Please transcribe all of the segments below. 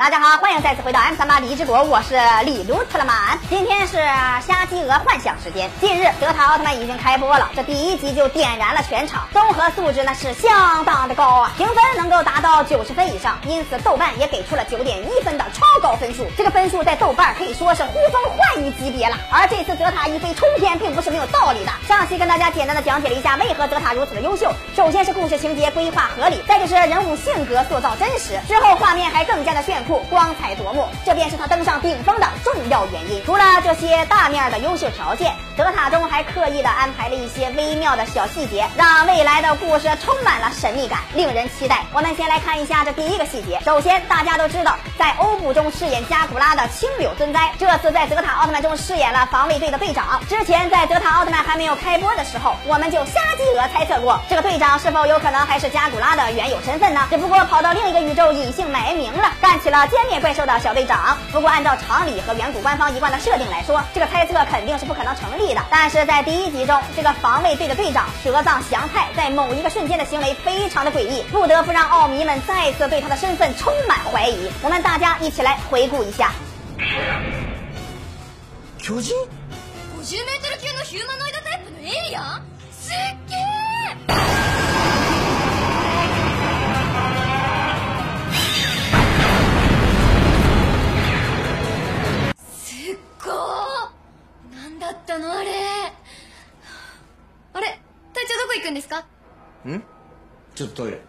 大家好，欢迎再次回到 M 三八李之国，我是李卢特勒曼。今天是瞎鸡鹅幻想时间。近日，德塔奥特曼已经开播了，这第一集就点燃了全场，综合素质那是相当的高啊，评分能够达到九十分以上，因此豆瓣也给出了九点一分的超高分数。这个分数在豆瓣可以说是呼风唤雨级别了。而这次德塔一飞冲天，并不是没有道理的。上期跟大家简单的讲解了一下为何德塔如此的优秀，首先是故事情节规划合理，再就是人物性格塑造真实，之后画面还更加的炫酷。光彩夺目，这便是他登上顶峰的重要原因。除了这些大面的优秀条件，德塔中还刻意的安排了一些微妙的小细节，让未来的故事充满了神秘感，令人期待。我们先来看一下这第一个细节。首先，大家都知道，在欧布中饰演加古拉的青柳尊哉，这次在德塔奥特曼中饰演了防卫队的队长。之前在德塔奥特曼还没有开播的时候，我们就瞎鸡鹅猜测过，这个队长是否有可能还是加古拉的原有身份呢？只不过跑到另一个宇宙隐姓埋名了，干起了。歼灭怪兽的小队长。不过，按照常理和远古官方一贯的设定来说，这个猜测肯定是不可能成立的。但是在第一集中，这个防卫队的队长蛇藏祥太在某一个瞬间的行为非常的诡异，不得不让奥迷们再次对他的身份充满怀疑。我们大家一起来回顾一下。巨人50メートル級のヒューマノイドタイプのエイリアン 隊長どこ行くんですかんちょっとトイレ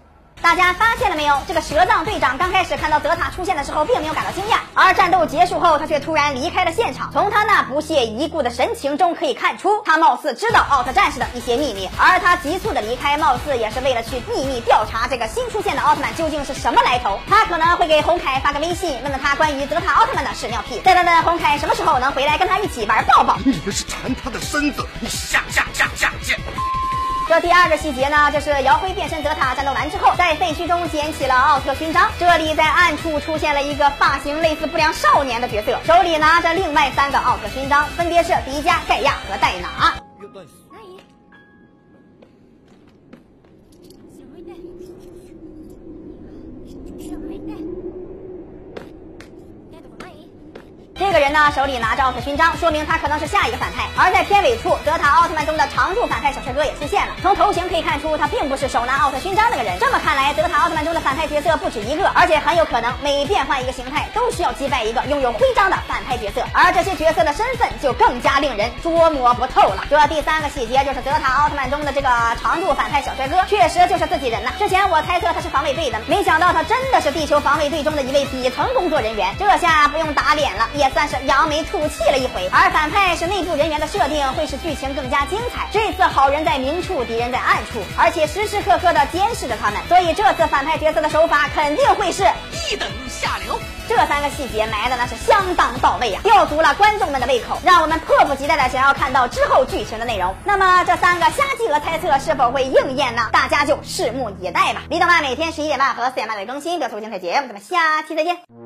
大家发现了没有？这个蛇藏队长刚开始看到德塔出现的时候，并没有感到惊讶，而战斗结束后，他却突然离开了现场。从他那不屑一顾的神情中可以看出，他貌似知道奥特战士的一些秘密，而他急促的离开，貌似也是为了去秘密调查这个新出现的奥特曼究竟是什么来头。他可能会给红凯发个微信，问问他关于德塔奥特曼的屎尿屁，再问问红凯什么时候能回来跟他一起玩抱抱。你们是馋他的身子，你下下下下见。 这第二个细节呢，就是姚辉变身德塔战斗完之后，在废墟中捡起了奥特勋章。这里在暗处出现了一个发型类似不良少年的角色，手里拿着另外三个奥特勋章，分别是迪迦、盖亚和戴拿。这个人呢，手里拿着奥特勋章，说明他可能是下一个反派。而在片尾处，德塔奥特曼中的常驻反派小帅哥也出现了。从头型可以看出，他并不是手拿奥特勋章那个人。这么看来，德塔奥特曼中的反派角色不止一个，而且很有可能每变换一个形态，都需要击败一个拥有徽章的反派角色。而这些角色的身份就更加令人捉摸不透了。这第三个细节就是德塔奥特曼中的这个常驻反派小帅哥，确实就是自己人呐。之前我猜测他是防卫队的，没想到他真的是地球防卫队中的一位底层工作人员。这下不用打脸了，也。算是扬眉吐气了一回，而反派是内部人员的设定，会使剧情更加精彩。这次好人在明处，敌人在暗处，而且时时刻刻的监视着他们，所以这次反派角色的手法肯定会是一等下流。这三个细节埋的那是相当到位啊，吊足了观众们的胃口，让我们迫不及待的想要看到之后剧情的内容。那么这三个瞎鸡鹅猜测是否会应验呢？大家就拭目以待吧。李动漫每天十一点半和四点半的更新，不要错过精彩节目，咱们下期再见。